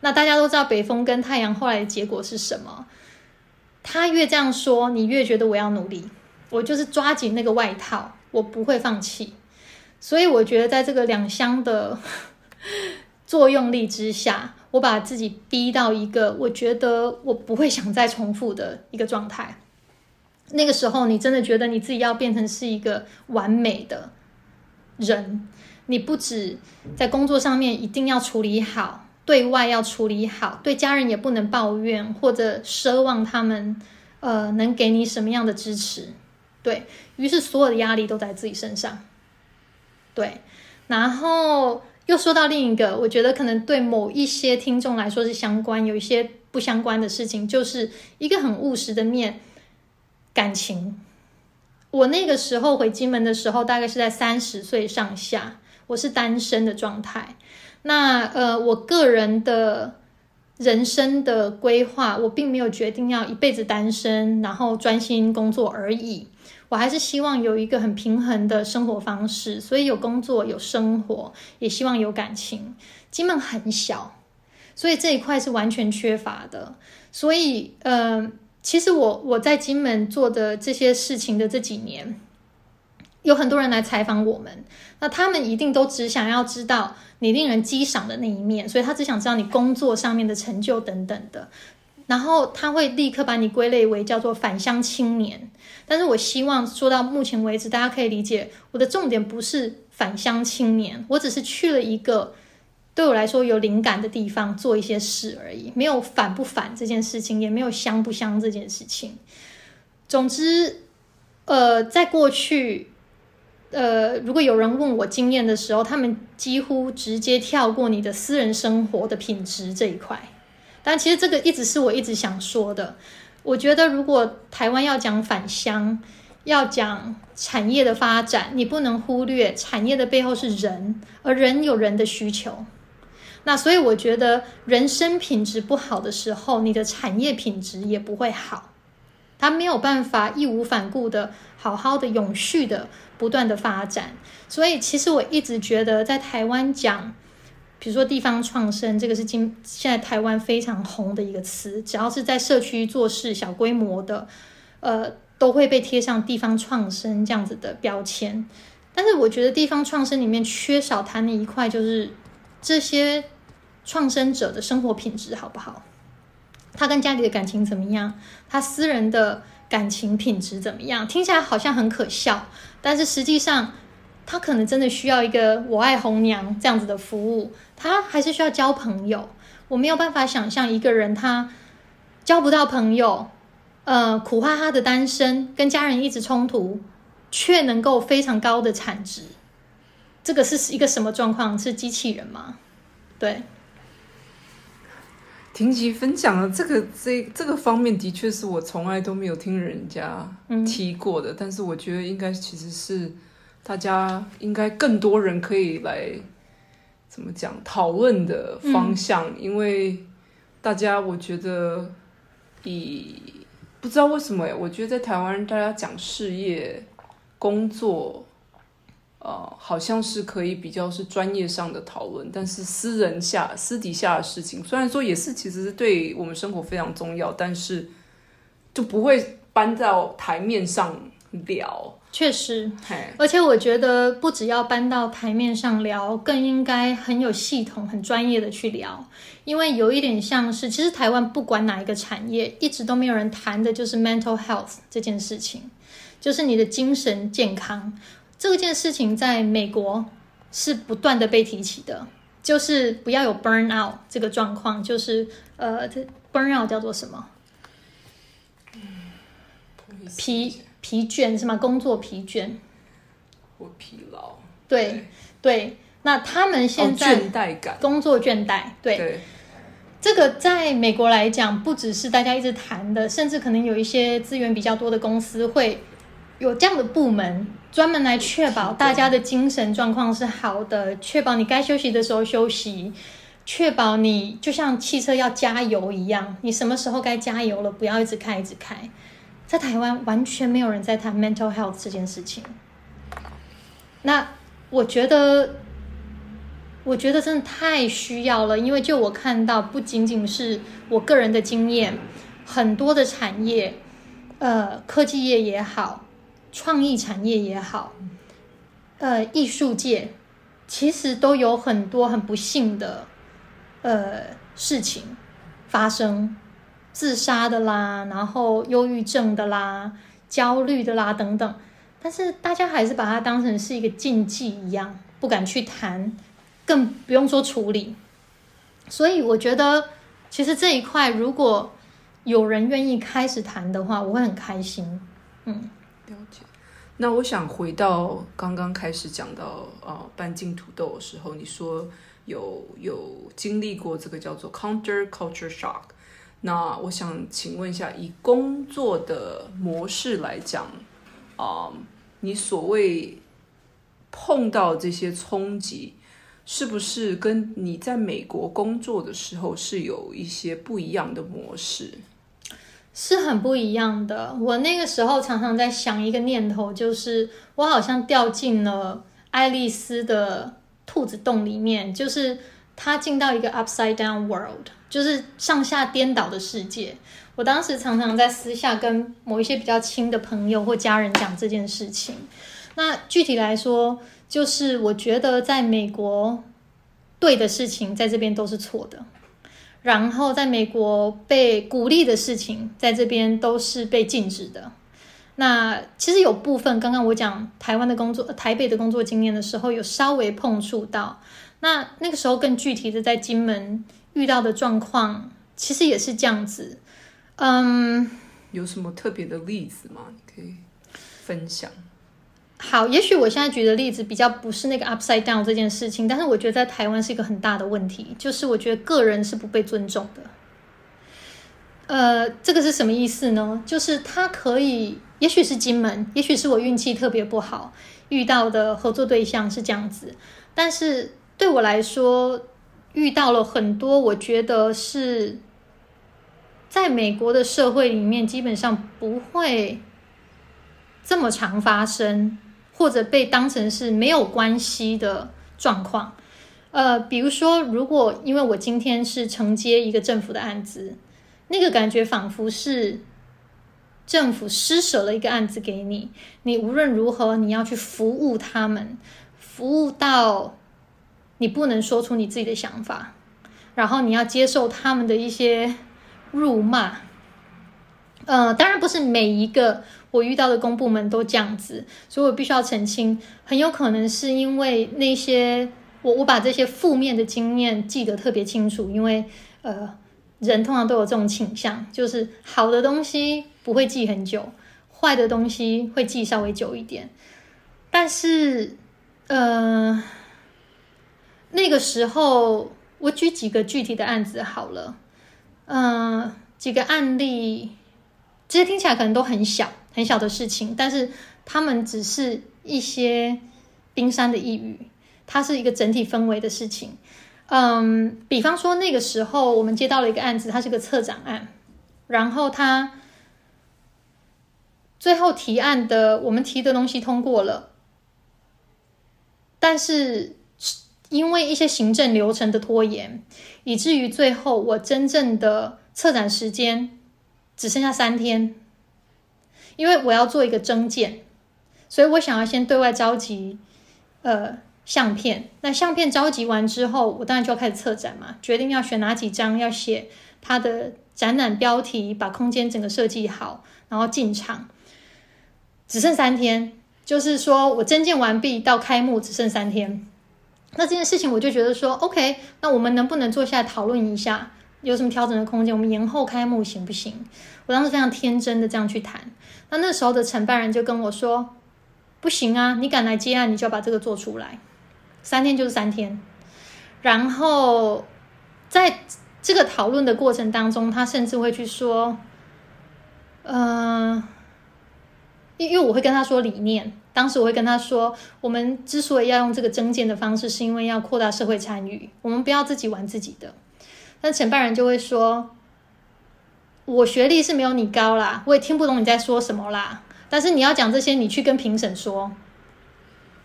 那大家都知道北风跟太阳后来的结果是什么？他越这样说，你越觉得我要努力，我就是抓紧那个外套。我不会放弃，所以我觉得在这个两相的 <laughs> 作用力之下，我把自己逼到一个我觉得我不会想再重复的一个状态。那个时候，你真的觉得你自己要变成是一个完美的人，你不止在工作上面一定要处理好，对外要处理好，对家人也不能抱怨或者奢望他们呃能给你什么样的支持。对于是，所有的压力都在自己身上。对，然后又说到另一个，我觉得可能对某一些听众来说是相关，有一些不相关的事情，就是一个很务实的面感情。我那个时候回金门的时候，大概是在三十岁上下，我是单身的状态。那呃，我个人的。人生的规划，我并没有决定要一辈子单身，然后专心工作而已。我还是希望有一个很平衡的生活方式，所以有工作有生活，也希望有感情。金门很小，所以这一块是完全缺乏的。所以，呃，其实我我在金门做的这些事情的这几年。有很多人来采访我们，那他们一定都只想要知道你令人激赏的那一面，所以他只想知道你工作上面的成就等等的，然后他会立刻把你归类为叫做返乡青年。但是我希望说到目前为止，大家可以理解我的重点不是返乡青年，我只是去了一个对我来说有灵感的地方做一些事而已，没有返不返这件事情，也没有乡不乡这件事情。总之，呃，在过去。呃，如果有人问我经验的时候，他们几乎直接跳过你的私人生活的品质这一块。但其实这个一直是我一直想说的。我觉得如果台湾要讲返乡，要讲产业的发展，你不能忽略产业的背后是人，而人有人的需求。那所以我觉得人生品质不好的时候，你的产业品质也不会好。他没有办法义无反顾的好好的永续的。不断的发展，所以其实我一直觉得，在台湾讲，比如说地方创生，这个是今现在台湾非常红的一个词。只要是在社区做事、小规模的，呃，都会被贴上地方创生这样子的标签。但是我觉得地方创生里面缺少谈的一块，就是这些创生者的生活品质好不好？他跟家里的感情怎么样？他私人的感情品质怎么样？听起来好像很可笑，但是实际上他可能真的需要一个我爱红娘这样子的服务，他还是需要交朋友。我没有办法想象一个人他交不到朋友，呃，苦哈哈的单身，跟家人一直冲突，却能够非常高的产值。这个是一个什么状况？是机器人吗？对。婷琪分享的这个这这个方面，的确是我从来都没有听人家提过的。但是我觉得应该其实是大家应该更多人可以来。怎么讲讨论的方向？因为大家，我觉得以不知道为什么我觉得在台湾，大家讲事业、工作，呃，好像是可以比较是专业上的讨论，但是私人下、私底下的事情，虽然说也是其实是对我们生活非常重要，但是就不会搬到台面上聊。确实，而且我觉得不只要搬到台面上聊，更应该很有系统、很专业的去聊。因为有一点像是，其实台湾不管哪一个产业，一直都没有人谈的就是 mental health 这件事情，就是你的精神健康这件事情，在美国是不断的被提起的，就是不要有 burn out 这个状况，就是呃，burn out 叫做什么？疲。疲倦是吗？工作疲倦或疲劳？对对，那他们现在倦怠感，工作倦怠。对，这个在美国来讲，不只是大家一直谈的，甚至可能有一些资源比较多的公司会有这样的部门，专门来确保大家的精神状况是好的，确保你该休息的时候休息，确保你就像汽车要加油一样，你什么时候该加油了，不要一直开一直开。在台湾完全没有人在谈 mental health 这件事情。那我觉得，我觉得真的太需要了，因为就我看到，不仅仅是我个人的经验，很多的产业，呃，科技业也好，创意产业也好，呃，艺术界，其实都有很多很不幸的呃事情发生。自杀的啦，然后忧郁症的啦，焦虑的啦等等，但是大家还是把它当成是一个禁忌一样，不敢去谈，更不用说处理。所以我觉得，其实这一块如果有人愿意开始谈的话，我会很开心。嗯，了解。那我想回到刚刚开始讲到呃半径土豆的时候，你说有有经历过这个叫做 counter culture shock。那我想请问一下，以工作的模式来讲，啊，你所谓碰到这些冲击，是不是跟你在美国工作的时候是有一些不一样的模式？是很不一样的。我那个时候常常在想一个念头，就是我好像掉进了爱丽丝的兔子洞里面，就是她进到一个 upside down world。就是上下颠倒的世界。我当时常常在私下跟某一些比较亲的朋友或家人讲这件事情。那具体来说，就是我觉得在美国对的事情在这边都是错的，然后在美国被鼓励的事情在这边都是被禁止的。那其实有部分刚刚我讲台湾的工作、台北的工作经验的时候，有稍微碰触到。那那个时候更具体的在金门。遇到的状况其实也是这样子，嗯，有什么特别的例子吗？可以分享。好，也许我现在举的例子比较不是那个 upside down 这件事情，但是我觉得在台湾是一个很大的问题，就是我觉得个人是不被尊重的。呃，这个是什么意思呢？就是他可以，也许是金门，也许是我运气特别不好，遇到的合作对象是这样子，但是对我来说。遇到了很多，我觉得是在美国的社会里面，基本上不会这么常发生，或者被当成是没有关系的状况。呃，比如说，如果因为我今天是承接一个政府的案子，那个感觉仿佛是政府施舍了一个案子给你，你无论如何你要去服务他们，服务到。你不能说出你自己的想法，然后你要接受他们的一些辱骂，呃，当然不是每一个我遇到的公部门都这样子，所以我必须要澄清，很有可能是因为那些我我把这些负面的经验记得特别清楚，因为呃，人通常都有这种倾向，就是好的东西不会记很久，坏的东西会记稍微久一点，但是呃，那个时候我举几个具体的案子好了，嗯，几个案例。其实听起来可能都很小很小的事情，但是他们只是一些冰山的一隅，它是一个整体氛围的事情。嗯，比方说那个时候我们接到了一个案子，它是个策展案，然后他最后提案的我们提的东西通过了，但是因为一些行政流程的拖延，以至于最后我真正的策展时间。只剩下三天，因为我要做一个征件，所以我想要先对外召集呃相片。那相片召集完之后，我当然就要开始策展嘛，决定要选哪几张，要写它的展览标题，把空间整个设计好，然后进场。只剩三天，就是说我征件完毕到开幕只剩三天。那这件事情我就觉得说，OK，那我们能不能坐下来讨论一下？有什么调整的空间？我们延后开幕行不行？我当时非常天真的这样去谈。那那时候的承办人就跟我说：“不行啊，你敢来接案，你就要把这个做出来。三天就是三天。”然后在这个讨论的过程当中，他甚至会去说：“嗯，因因为我会跟他说理念。当时我会跟他说，我们之所以要用这个增建的方式，是因为要扩大社会参与。我们不要自己玩自己的。”但承办人就会说：“我学历是没有你高啦，我也听不懂你在说什么啦。但是你要讲这些，你去跟评审说，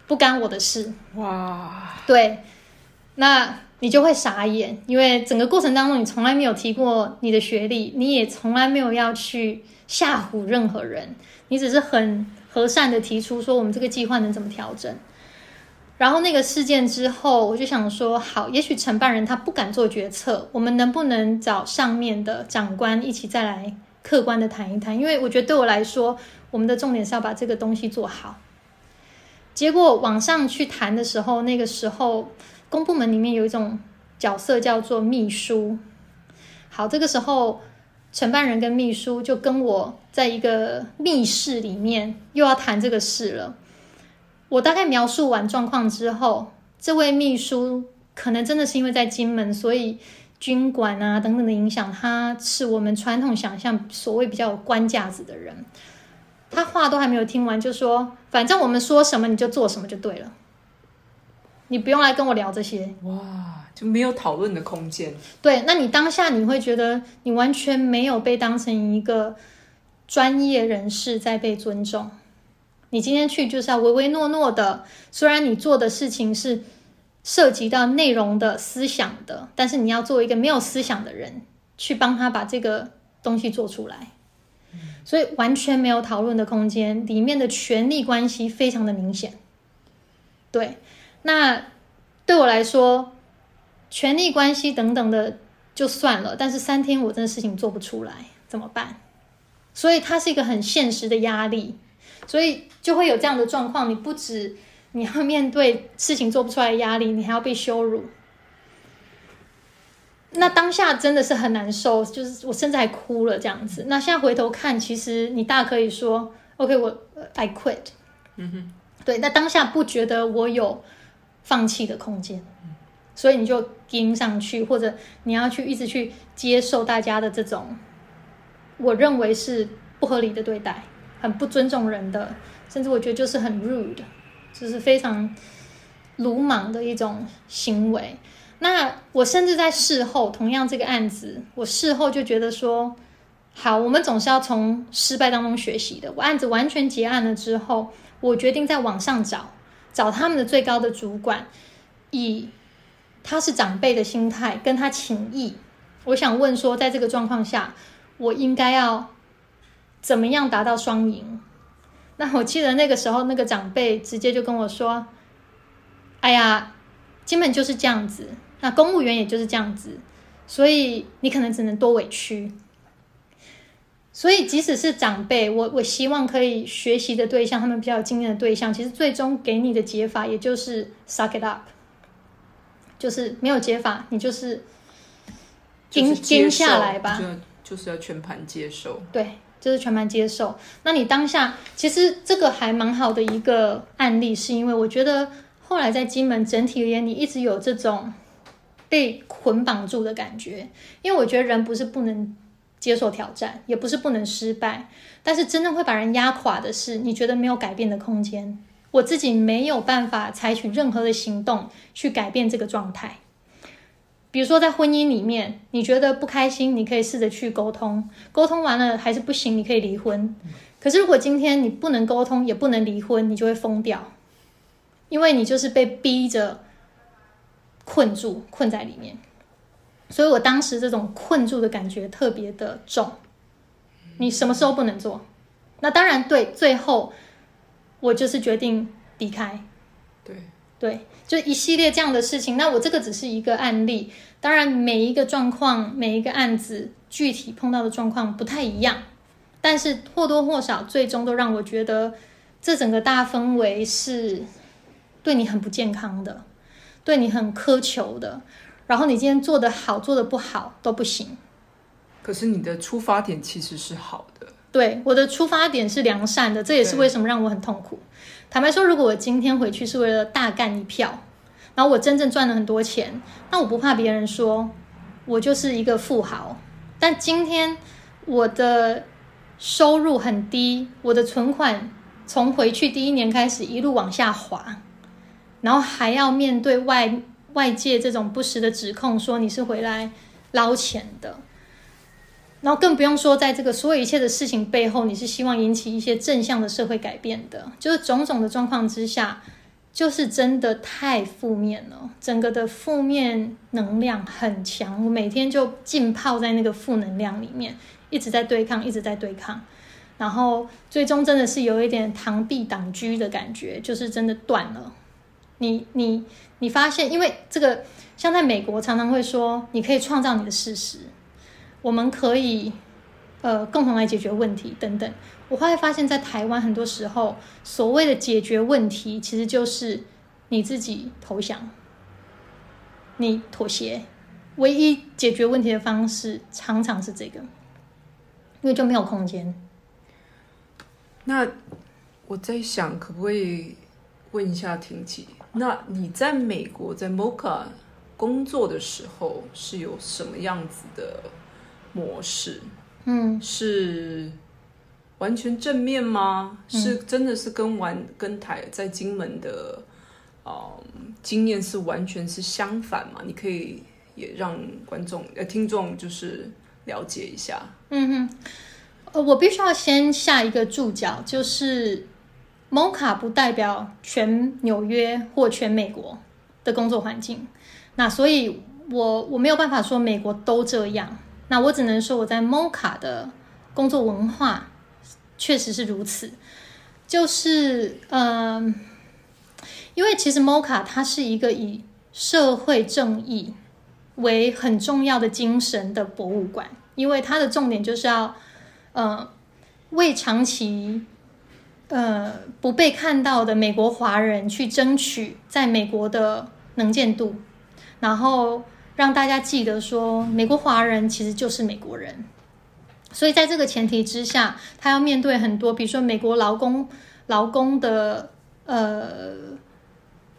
不干我的事。”哇，对，那你就会傻眼，因为整个过程当中你从来没有提过你的学历，你也从来没有要去吓唬任何人，你只是很和善的提出说我们这个计划能怎么调整。然后那个事件之后，我就想说，好，也许承办人他不敢做决策，我们能不能找上面的长官一起再来客观的谈一谈？因为我觉得对我来说，我们的重点是要把这个东西做好。结果往上去谈的时候，那个时候公部门里面有一种角色叫做秘书。好，这个时候承办人跟秘书就跟我在一个密室里面又要谈这个事了。我大概描述完状况之后，这位秘书可能真的是因为在金门，所以军管啊等等的影响，他是我们传统想象所谓比较有官架子的人。他话都还没有听完，就说：“反正我们说什么你就做什么就对了，你不用来跟我聊这些。”哇，就没有讨论的空间。对，那你当下你会觉得你完全没有被当成一个专业人士在被尊重。你今天去就是要唯唯诺诺的，虽然你做的事情是涉及到内容的思想的，但是你要做一个没有思想的人，去帮他把这个东西做出来，所以完全没有讨论的空间，里面的权力关系非常的明显。对，那对我来说，权力关系等等的就算了，但是三天我真的事情做不出来，怎么办？所以它是一个很现实的压力。所以就会有这样的状况，你不止你要面对事情做不出来的压力，你还要被羞辱。那当下真的是很难受，就是我甚至还哭了这样子。那现在回头看，其实你大可以说：“OK，我 I quit。”嗯哼，对。那当下不觉得我有放弃的空间，所以你就盯上去，或者你要去一直去接受大家的这种我认为是不合理的对待。很不尊重人的，甚至我觉得就是很 rude，就是非常鲁莽的一种行为。那我甚至在事后，同样这个案子，我事后就觉得说，好，我们总是要从失败当中学习的。我案子完全结案了之后，我决定在网上找找他们的最高的主管，以他是长辈的心态跟他请益。我想问说，在这个状况下，我应该要。怎么样达到双赢？那我记得那个时候，那个长辈直接就跟我说：“哎呀，基本就是这样子。那公务员也就是这样子，所以你可能只能多委屈。”所以即使是长辈，我我希望可以学习的对象，他们比较有经验的对象，其实最终给你的解法也就是 suck it up，就是没有解法，你就是就是盯盯下受来吧。就是要全盘接受。对，就是全盘接受。那你当下其实这个还蛮好的一个案例，是因为我觉得后来在金门整体而言，你一直有这种被捆绑住的感觉。因为我觉得人不是不能接受挑战，也不是不能失败，但是真正会把人压垮的是，你觉得没有改变的空间。我自己没有办法采取任何的行动去改变这个状态。比如说，在婚姻里面，你觉得不开心，你可以试着去沟通，沟通完了还是不行，你可以离婚。可是如果今天你不能沟通，也不能离婚，你就会疯掉，因为你就是被逼着困住，困在里面。所以我当时这种困住的感觉特别的重。你什么时候不能做？那当然对，最后我就是决定离开。对，对，就一系列这样的事情。那我这个只是一个案例，当然每一个状况、每一个案子具体碰到的状况不太一样，但是或多或少，最终都让我觉得这整个大氛围是对你很不健康的，对你很苛求的。然后你今天做的好，做的不好都不行。可是你的出发点其实是好的。对，我的出发点是良善的，这也是为什么让我很痛苦。坦白说，如果我今天回去是为了大干一票，然后我真正赚了很多钱，那我不怕别人说我就是一个富豪。但今天我的收入很低，我的存款从回去第一年开始一路往下滑，然后还要面对外外界这种不实的指控，说你是回来捞钱的。然后更不用说，在这个所有一切的事情背后，你是希望引起一些正向的社会改变的。就是种种的状况之下，就是真的太负面了，整个的负面能量很强。我每天就浸泡在那个负能量里面，一直在对抗，一直在对抗。然后最终真的是有一点螳臂挡车的感觉，就是真的断了。你你你发现，因为这个像在美国常常会说，你可以创造你的事实。我们可以呃共同来解决问题等等。我后来发现，在台湾很多时候，所谓的解决问题，其实就是你自己投降，你妥协。唯一解决问题的方式，常常是这个，因为就没有空间。那我在想，可不可以问一下婷琪？那你在美国在 Mocha 工作的时候是有什么样子的模式？嗯，是完全正面吗？是真的是跟完跟台在金门的呃经验是完全是相反嘛？你可以也让观众呃听众就是了解一下。嗯哼，呃，我必须要先下一个注脚，就是 Mocha 不代表全纽约或全美国的工作环境，那所以我我没有办法说美国都这样，那我只能说我在 Mocha 的工作文化确实是如此，就是嗯、因为其实 Moca 它是一个以社会正义为很重要的精神的博物馆。因为它的重点就是要，呃，为长期呃不被看到的美国华人去争取在美国的能见度，然后让大家记得说，美国华人其实就是美国人。所以在这个前提之下，他要面对很多，比如说美国劳工劳工的呃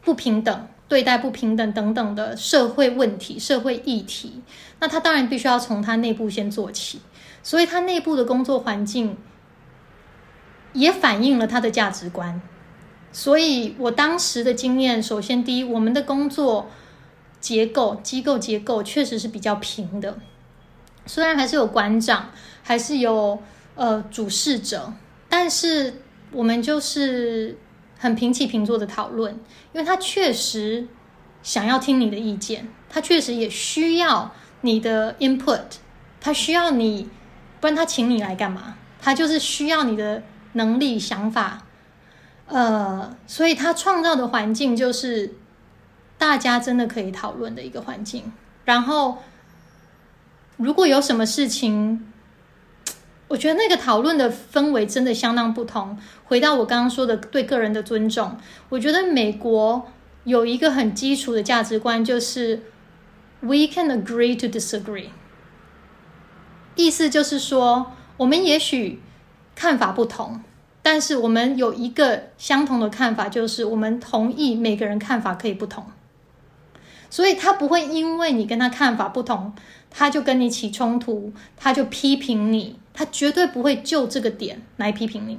不平等。对待不平等等等的社会问题、社会议题，那他当然必须要从他内部先做起，所以他内部的工作环境也反映了他的价值观。所以我当时的经验，首先第一，我们的工作结构、机构结构确实是比较平的，虽然还是有馆长，还是有呃主事者，但是我们就是。很平起平坐的讨论，因为他确实想要听你的意见，他确实也需要你的 input，他需要你，不然他请你来干嘛？他就是需要你的能力、想法，呃，所以他创造的环境就是大家真的可以讨论的一个环境。然后，如果有什么事情，我觉得那个讨论的氛围真的相当不同。回到我刚刚说的对个人的尊重，我觉得美国有一个很基础的价值观，就是 we can agree to disagree。意思就是说，我们也许看法不同，但是我们有一个相同的看法，就是我们同意每个人看法可以不同。所以他不会因为你跟他看法不同，他就跟你起冲突，他就批评你，他绝对不会就这个点来批评你。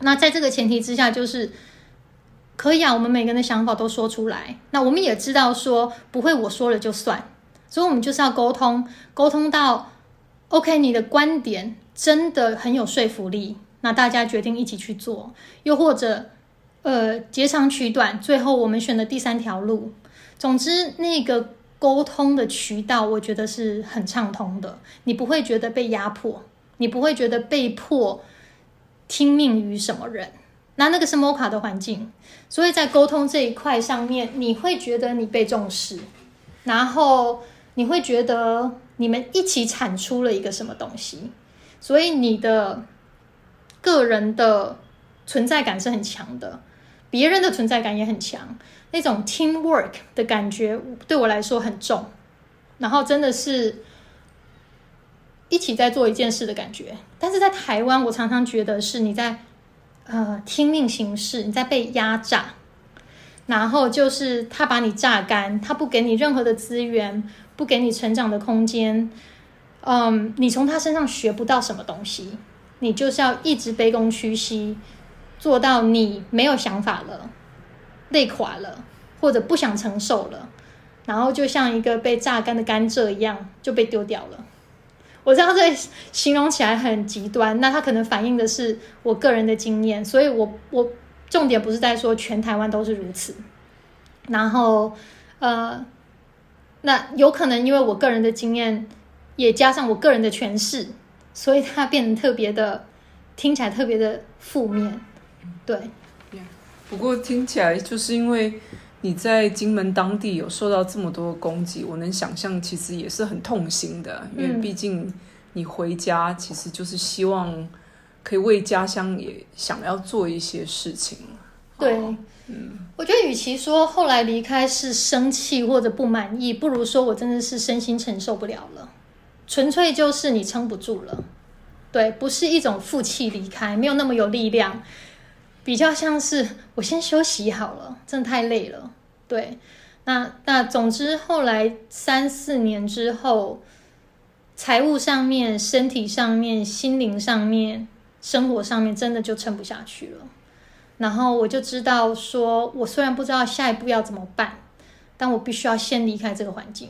那在这个前提之下，就是可以啊，我们每个人的想法都说出来。那我们也知道说不会我说了就算，所以我们就是要沟通，沟通到 OK，你的观点真的很有说服力，那大家决定一起去做，又或者呃截长取短，最后我们选的第三条路。总之，那个沟通的渠道，我觉得是很畅通的。你不会觉得被压迫，你不会觉得被迫听命于什么人。那那个是摩卡的环境，所以在沟通这一块上面，你会觉得你被重视，然后你会觉得你们一起产出了一个什么东西，所以你的个人的存在感是很强的，别人的存在感也很强。那种 teamwork 的感觉对我来说很重，然后真的是一起在做一件事的感觉。但是在台湾，我常常觉得是你在呃听命行事，你在被压榨，然后就是他把你榨干，他不给你任何的资源，不给你成长的空间。嗯，你从他身上学不到什么东西，你就是要一直卑躬屈膝，做到你没有想法了。累垮了，或者不想承受了，然后就像一个被榨干的甘蔗一样就被丢掉了。我知道这形容起来很极端，那它可能反映的是我个人的经验，所以我我重点不是在说全台湾都是如此。然后呃，那有可能因为我个人的经验，也加上我个人的诠释，所以它变得特别的听起来特别的负面，对。不过听起来就是因为你在金门当地有受到这么多攻击，我能想象其实也是很痛心的，因为毕竟你回家其实就是希望可以为家乡也想要做一些事情。对，嗯，我觉得与其说后来离开是生气或者不满意，不如说我真的是身心承受不了了，纯粹就是你撑不住了。对，不是一种负气离开，没有那么有力量。比较像是我先休息好了，真的太累了。对，那那总之后来三四年之后，财务上面、身体上面、心灵上面、生活上面，真的就撑不下去了。然后我就知道，说我虽然不知道下一步要怎么办，但我必须要先离开这个环境，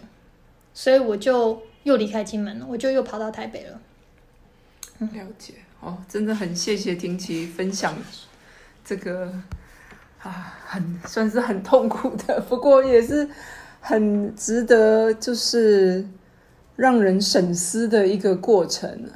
所以我就又离开金门了，我就又跑到台北了。了解哦，真的很谢谢婷琪分享。这个啊，很算是很痛苦的，<laughs> 不过也是很值得，就是让人省思的一个过程。